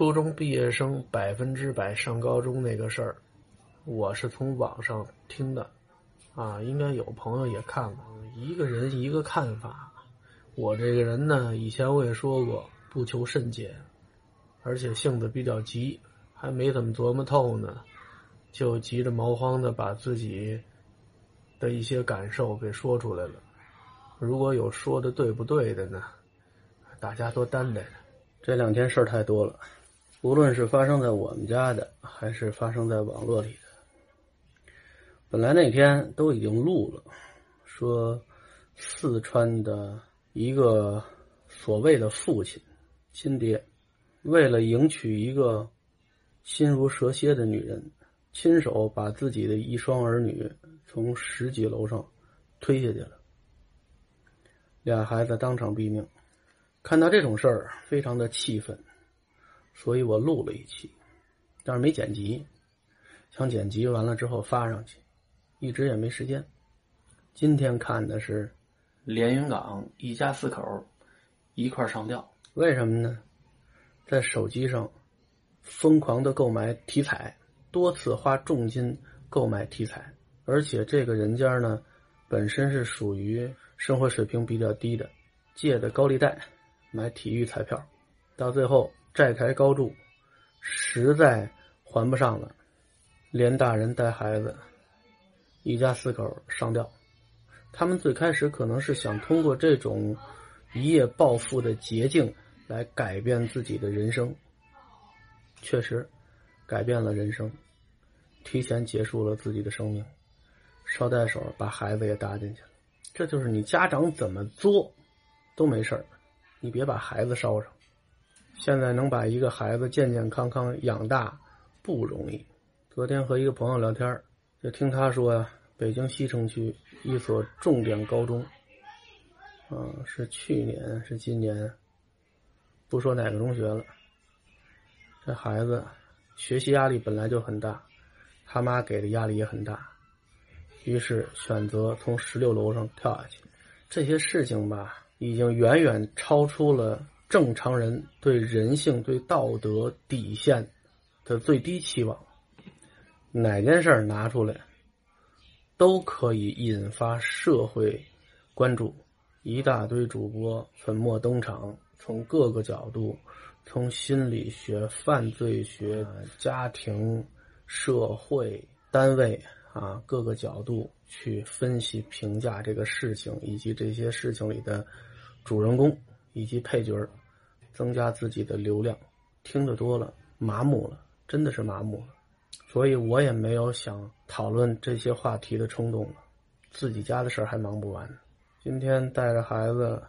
初中毕业生百分之百上高中那个事儿，我是从网上听的，啊，应该有朋友也看过。一个人一个看法，我这个人呢，以前我也说过，不求甚解，而且性子比较急，还没怎么琢磨透呢，就急着毛慌的把自己的一些感受给说出来了。如果有说的对不对的呢，大家多担待。这两天事儿太多了，无论是发生在我们家的，还是发生在网络里的，本来那天都已经录了，说四川的一个所谓的父亲亲爹，为了迎娶一个心如蛇蝎的女人，亲手把自己的一双儿女从十几楼上推下去了，俩孩子当场毙命。看到这种事儿，非常的气愤，所以我录了一期，但是没剪辑，想剪辑完了之后发上去，一直也没时间。今天看的是连云港一家四口一块上吊，为什么呢？在手机上疯狂的购买体彩，多次花重金购买体彩，而且这个人家呢，本身是属于生活水平比较低的，借的高利贷。买体育彩票，到最后债台高筑，实在还不上了，连大人带孩子，一家四口上吊。他们最开始可能是想通过这种一夜暴富的捷径来改变自己的人生，确实改变了人生，提前结束了自己的生命，捎带手把孩子也搭进去了。这就是你家长怎么作都没事儿。你别把孩子捎上，现在能把一个孩子健健康康养大不容易。昨天和一个朋友聊天，就听他说呀，北京西城区一所重点高中，啊，是去年是今年，不说哪个中学了，这孩子学习压力本来就很大，他妈给的压力也很大，于是选择从十六楼上跳下去。这些事情吧。已经远远超出了正常人对人性、对道德底线的最低期望。哪件事儿拿出来，都可以引发社会关注。一大堆主播粉墨登场，从各个角度，从心理学、犯罪学、家庭、社会、单位啊各个角度去分析、评价这个事情，以及这些事情里的。主人公以及配角增加自己的流量，听得多了麻木了，真的是麻木了，所以我也没有想讨论这些话题的冲动了。自己家的事儿还忙不完，今天带着孩子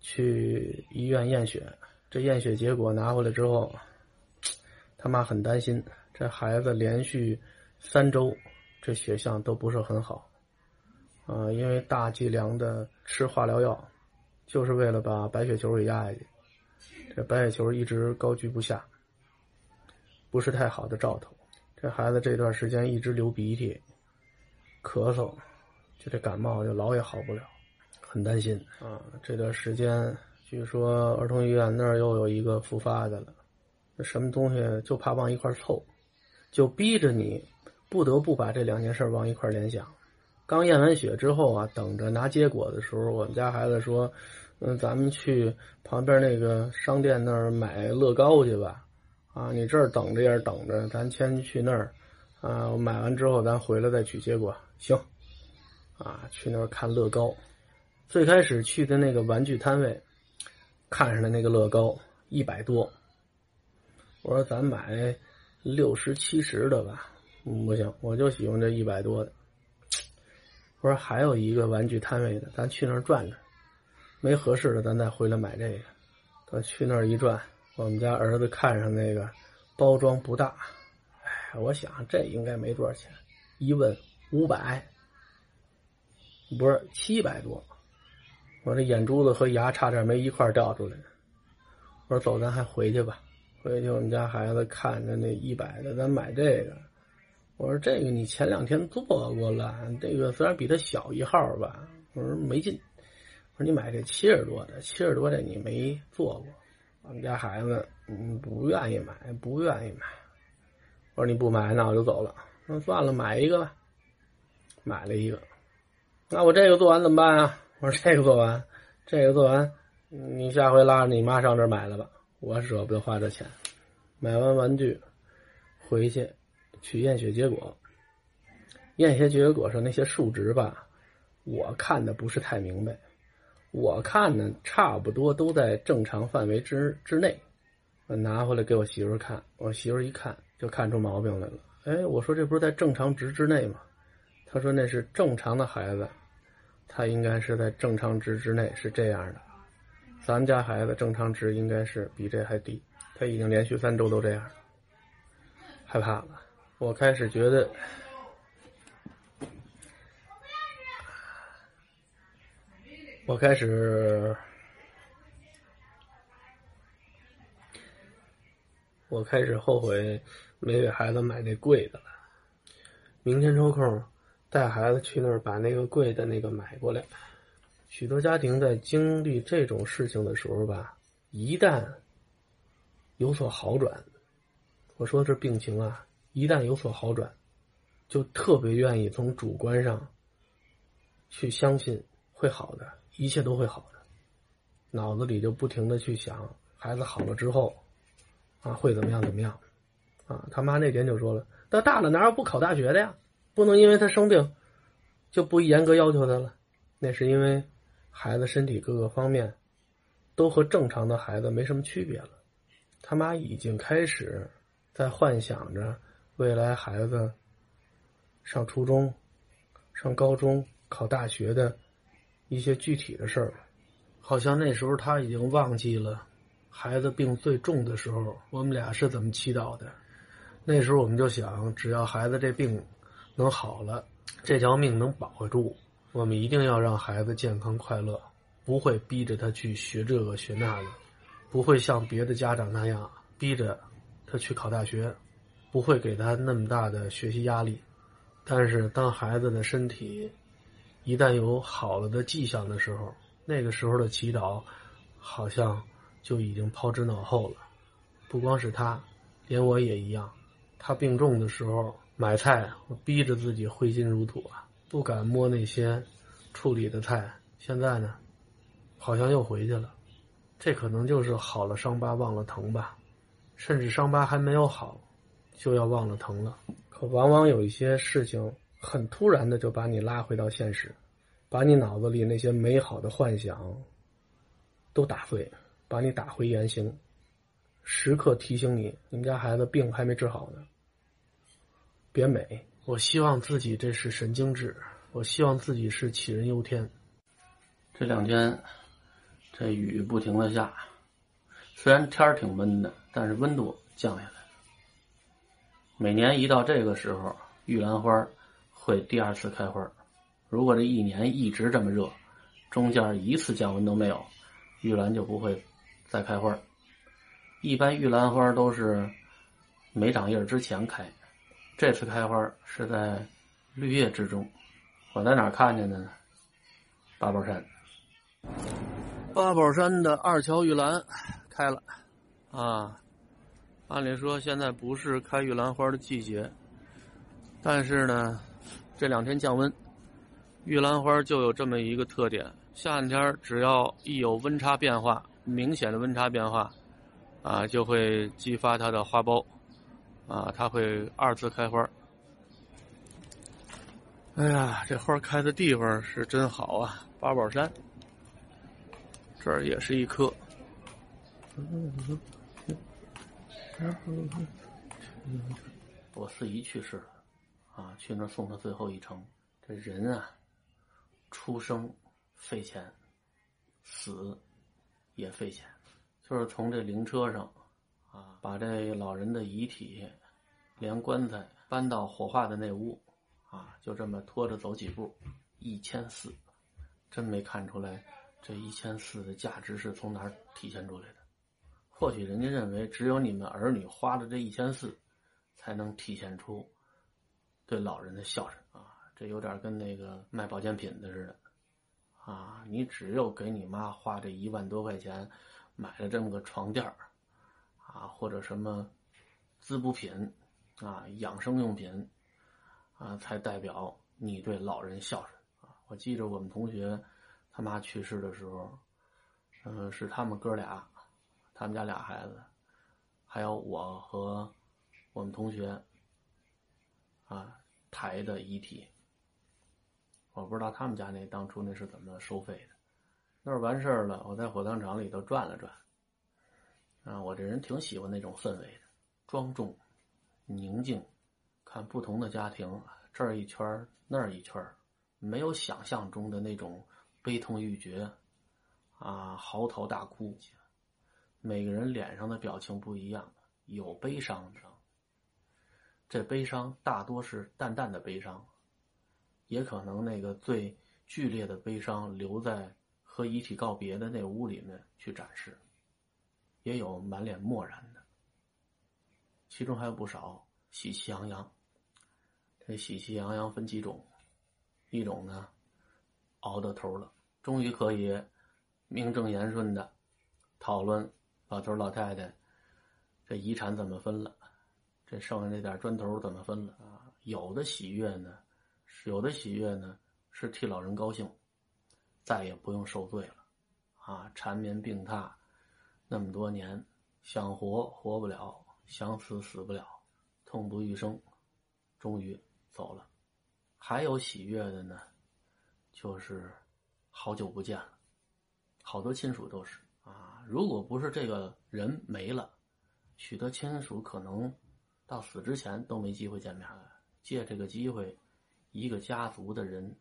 去医院验血，这验血结果拿回来之后，他妈很担心，这孩子连续三周这血象都不是很好，啊，因为大剂量的吃化疗药。就是为了把白血球给压下去，这白血球一直高居不下，不是太好的兆头。这孩子这段时间一直流鼻涕、咳嗽，就这感冒就老也好不了，很担心啊。这段时间据说儿童医院那儿又有一个复发的了，那什么东西就怕往一块凑，就逼着你不得不把这两件事往一块联想。刚验完血之后啊，等着拿结果的时候，我们家孩子说：“嗯，咱们去旁边那个商店那儿买乐高去吧。”啊，你这儿等着也是等着，咱先去那儿。啊，我买完之后咱回来再取结果。行。啊，去那儿看乐高。最开始去的那个玩具摊位，看上的那个乐高一百多。我说咱买六十七十的吧。嗯，不行，我就喜欢这一百多的。我说还有一个玩具摊位的，咱去那儿转转，没合适的咱再回来买这个。我去那儿一转，我们家儿子看上那个包装不大，哎，我想这应该没多少钱。一问五百，不是七百多，我这眼珠子和牙差点没一块掉出来。我说走，咱还回去吧。回去我们家孩子看着那一百的，咱买这个。我说这个你前两天做过了，这个虽然比它小一号吧，我说没劲。我说你买这七十多的，七十多的你没做过。我们家孩子嗯不愿意买，不愿意买。我说你不买，那我就走了。那算了，买一个吧。买了一个。那我这个做完怎么办啊？我说这个做完，这个做完，你下回拉着你妈上这买了吧。我舍不得花这钱。买完玩具，回去去验血结果。验血结果上那些数值吧，我看的不是太明白。我看呢，差不多都在正常范围之之内。我拿回来给我媳妇看，我媳妇一看就看出毛病来了。哎，我说这不是在正常值之内吗？她说那是正常的孩子，他应该是在正常值之内，是这样的。咱们家孩子正常值应该是比这还低，他已经连续三周都这样，害怕了。我开始觉得。我开始，我开始后悔没给孩子买那贵的了。明天抽空带孩子去那儿把那个贵的那个买过来。许多家庭在经历这种事情的时候吧，一旦有所好转，我说这病情啊，一旦有所好转，就特别愿意从主观上去相信会好的。一切都会好的，脑子里就不停的去想孩子好了之后，啊会怎么样怎么样，啊他妈那天就说了，到大了哪有不考大学的呀？不能因为他生病，就不严格要求他了。那是因为孩子身体各个方面都和正常的孩子没什么区别了。他妈已经开始在幻想着未来孩子上初中、上高中、考大学的。一些具体的事儿，好像那时候他已经忘记了，孩子病最重的时候，我们俩是怎么祈祷的。那时候我们就想，只要孩子这病能好了，这条命能保住，我们一定要让孩子健康快乐，不会逼着他去学这个学那个，不会像别的家长那样逼着他去考大学，不会给他那么大的学习压力。但是当孩子的身体，一旦有好了的迹象的时候，那个时候的祈祷，好像就已经抛之脑后了。不光是他，连我也一样。他病重的时候，买菜我逼着自己挥金如土啊，不敢摸那些处理的菜。现在呢，好像又回去了。这可能就是好了伤疤忘了疼吧，甚至伤疤还没有好，就要忘了疼了。可往往有一些事情。很突然的就把你拉回到现实，把你脑子里那些美好的幻想都打碎，把你打回原形，时刻提醒你，你们家孩子病还没治好呢。别美，我希望自己这是神经质，我希望自己是杞人忧天。这两天这雨不停的下，虽然天儿挺闷的，但是温度降下来。每年一到这个时候，玉兰花。会第二次开花，如果这一年一直这么热，中间一次降温都没有，玉兰就不会再开花。一般玉兰花都是没长叶之前开，这次开花是在绿叶之中。我在哪看见的呢？八宝山，八宝山的二乔玉兰开了啊！按理说现在不是开玉兰花的季节，但是呢。这两天降温，玉兰花就有这么一个特点：夏天只要一有温差变化，明显的温差变化，啊，就会激发它的花苞，啊，它会二次开花。哎呀，这花开的地方是真好啊！八宝山，这儿也是一棵。我四姨去世了。啊，去那送她最后一程。这人啊，出生费钱，死也费钱。就是从这灵车上啊，把这老人的遗体连棺材搬到火化的那屋啊，就这么拖着走几步，一千四，真没看出来这一千四的价值是从哪儿体现出来的。或许人家认为只有你们儿女花了这一千四，才能体现出。对老人的孝顺啊，这有点跟那个卖保健品的似的，啊，你只有给你妈花这一万多块钱，买了这么个床垫啊，或者什么滋补品啊、养生用品啊，才代表你对老人孝顺啊。我记着我们同学他妈去世的时候，嗯，是他们哥俩，他们家俩孩子，还有我和我们同学啊抬的遗体。我不知道他们家那当初那是怎么收费的。那儿完事儿了，我在火葬场里头转了转。啊，我这人挺喜欢那种氛围的，庄重、宁静。看不同的家庭，这儿一圈那儿一圈没有想象中的那种悲痛欲绝，啊，嚎啕大哭。每个人脸上的表情不一样，有悲伤的，这悲伤大多是淡淡的悲伤。也可能那个最剧烈的悲伤留在和遗体告别的那屋里面去展示，也有满脸漠然的，其中还有不少喜气洋洋。这喜气洋洋分几种，一种呢，熬到头了，终于可以名正言顺的讨论老头老太太这遗产怎么分了，这剩下那点砖头怎么分了啊？有的喜悦呢。有的喜悦呢，是替老人高兴，再也不用受罪了，啊，缠绵病榻那么多年，想活活不了，想死死不了，痛不欲生，终于走了。还有喜悦的呢，就是好久不见了，好多亲属都是，如果不是这个人没了，许多亲属可能到死之前都没机会见面了，借这个机会。一个家族的人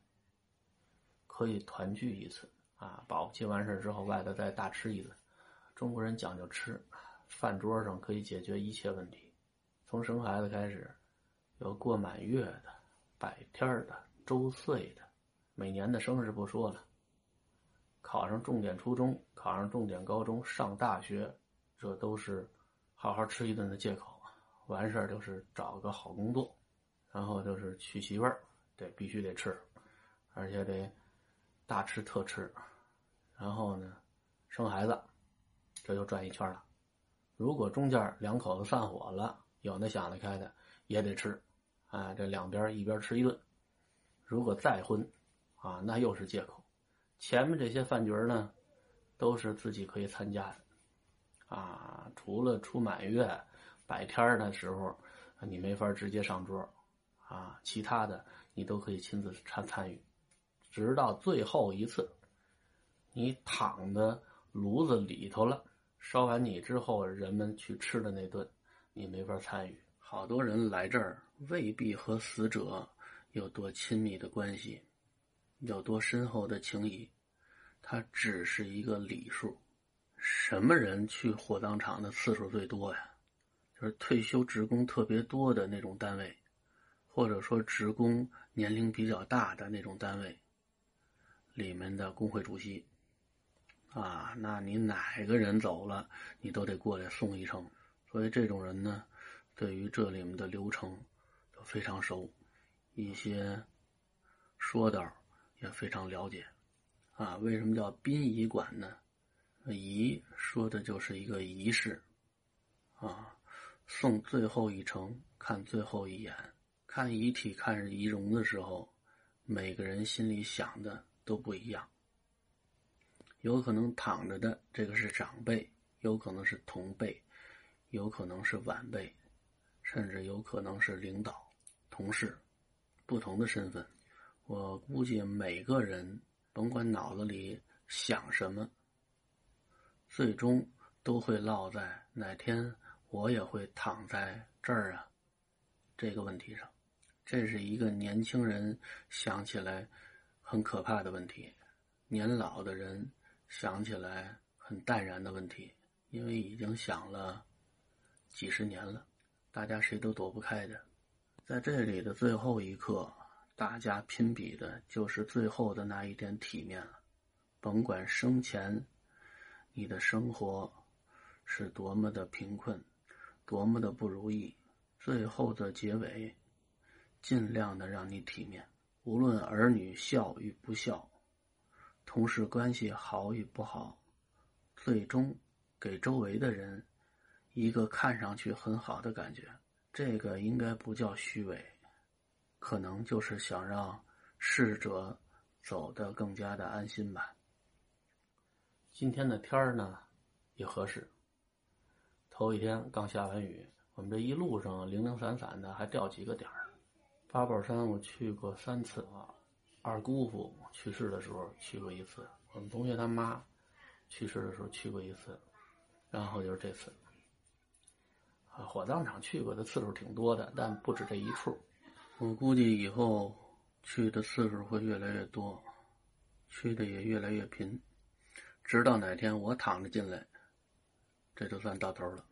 可以团聚一次啊！保不齐完事之后，外头再大吃一顿。中国人讲究吃，饭桌上可以解决一切问题。从生孩子开始，有过满月的、百天的、周岁的，每年的生日不说了。考上重点初中、考上重点高中、上大学，这都是好好吃一顿的借口。完事儿就是找个好工作，然后就是娶媳妇儿。对，必须得吃，而且得大吃特吃，然后呢，生孩子，这就转一圈了。如果中间两口子散伙了，有那想得开的也得吃，啊，这两边一边吃一顿。如果再婚，啊，那又是借口。前面这些饭局呢，都是自己可以参加的，啊，除了出满月、百天的时候，你没法直接上桌。啊，其他的你都可以亲自参参与，直到最后一次，你躺在炉子里头了，烧完你之后，人们去吃的那顿，你没法参与。好多人来这儿未必和死者有多亲密的关系，有多深厚的情谊，它只是一个礼数。什么人去火葬场的次数最多呀？就是退休职工特别多的那种单位。或者说职工年龄比较大的那种单位，里面的工会主席，啊，那你哪个人走了，你都得过来送一程。所以这种人呢，对于这里面的流程都非常熟，一些说道也非常了解。啊，为什么叫殡仪馆呢？仪说的就是一个仪式，啊，送最后一程，看最后一眼。看遗体、看遗容的时候，每个人心里想的都不一样。有可能躺着的这个是长辈，有可能是同辈，有可能是晚辈，甚至有可能是领导、同事，不同的身份。我估计每个人，甭管脑子里想什么，最终都会落在哪天我也会躺在这儿啊这个问题上。这是一个年轻人想起来很可怕的问题，年老的人想起来很淡然的问题，因为已经想了几十年了，大家谁都躲不开的。在这里的最后一刻，大家拼比的就是最后的那一点体面了。甭管生前你的生活是多么的贫困，多么的不如意，最后的结尾。尽量的让你体面，无论儿女孝与不孝，同事关系好与不好，最终给周围的人一个看上去很好的感觉。这个应该不叫虚伪，可能就是想让逝者走得更加的安心吧。今天的天儿呢也合适，头一天刚下完雨，我们这一路上零零散散的还掉几个点儿。八宝山我去过三次啊，二姑父去世的时候去过一次，我们同学他妈去世的时候去过一次，然后就是这次。啊，火葬场去过的次数挺多的，但不止这一处。我估计以后去的次数会越来越多，去的也越来越频，直到哪天我躺着进来，这就算到头了。